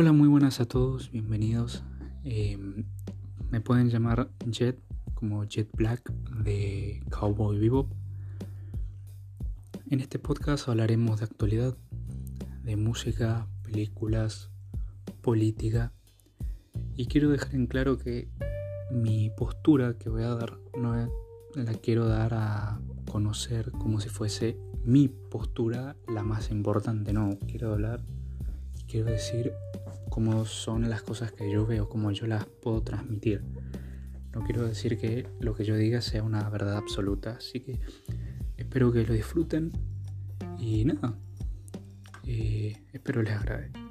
Hola, muy buenas a todos, bienvenidos. Eh, me pueden llamar Jet, como Jet Black de Cowboy Bebop. En este podcast hablaremos de actualidad, de música, películas, política. Y quiero dejar en claro que mi postura que voy a dar no la quiero dar a conocer como si fuese mi postura la más importante. No, quiero hablar quiero decir cómo son las cosas que yo veo, cómo yo las puedo transmitir. No quiero decir que lo que yo diga sea una verdad absoluta, así que espero que lo disfruten y nada, eh, espero les agrade.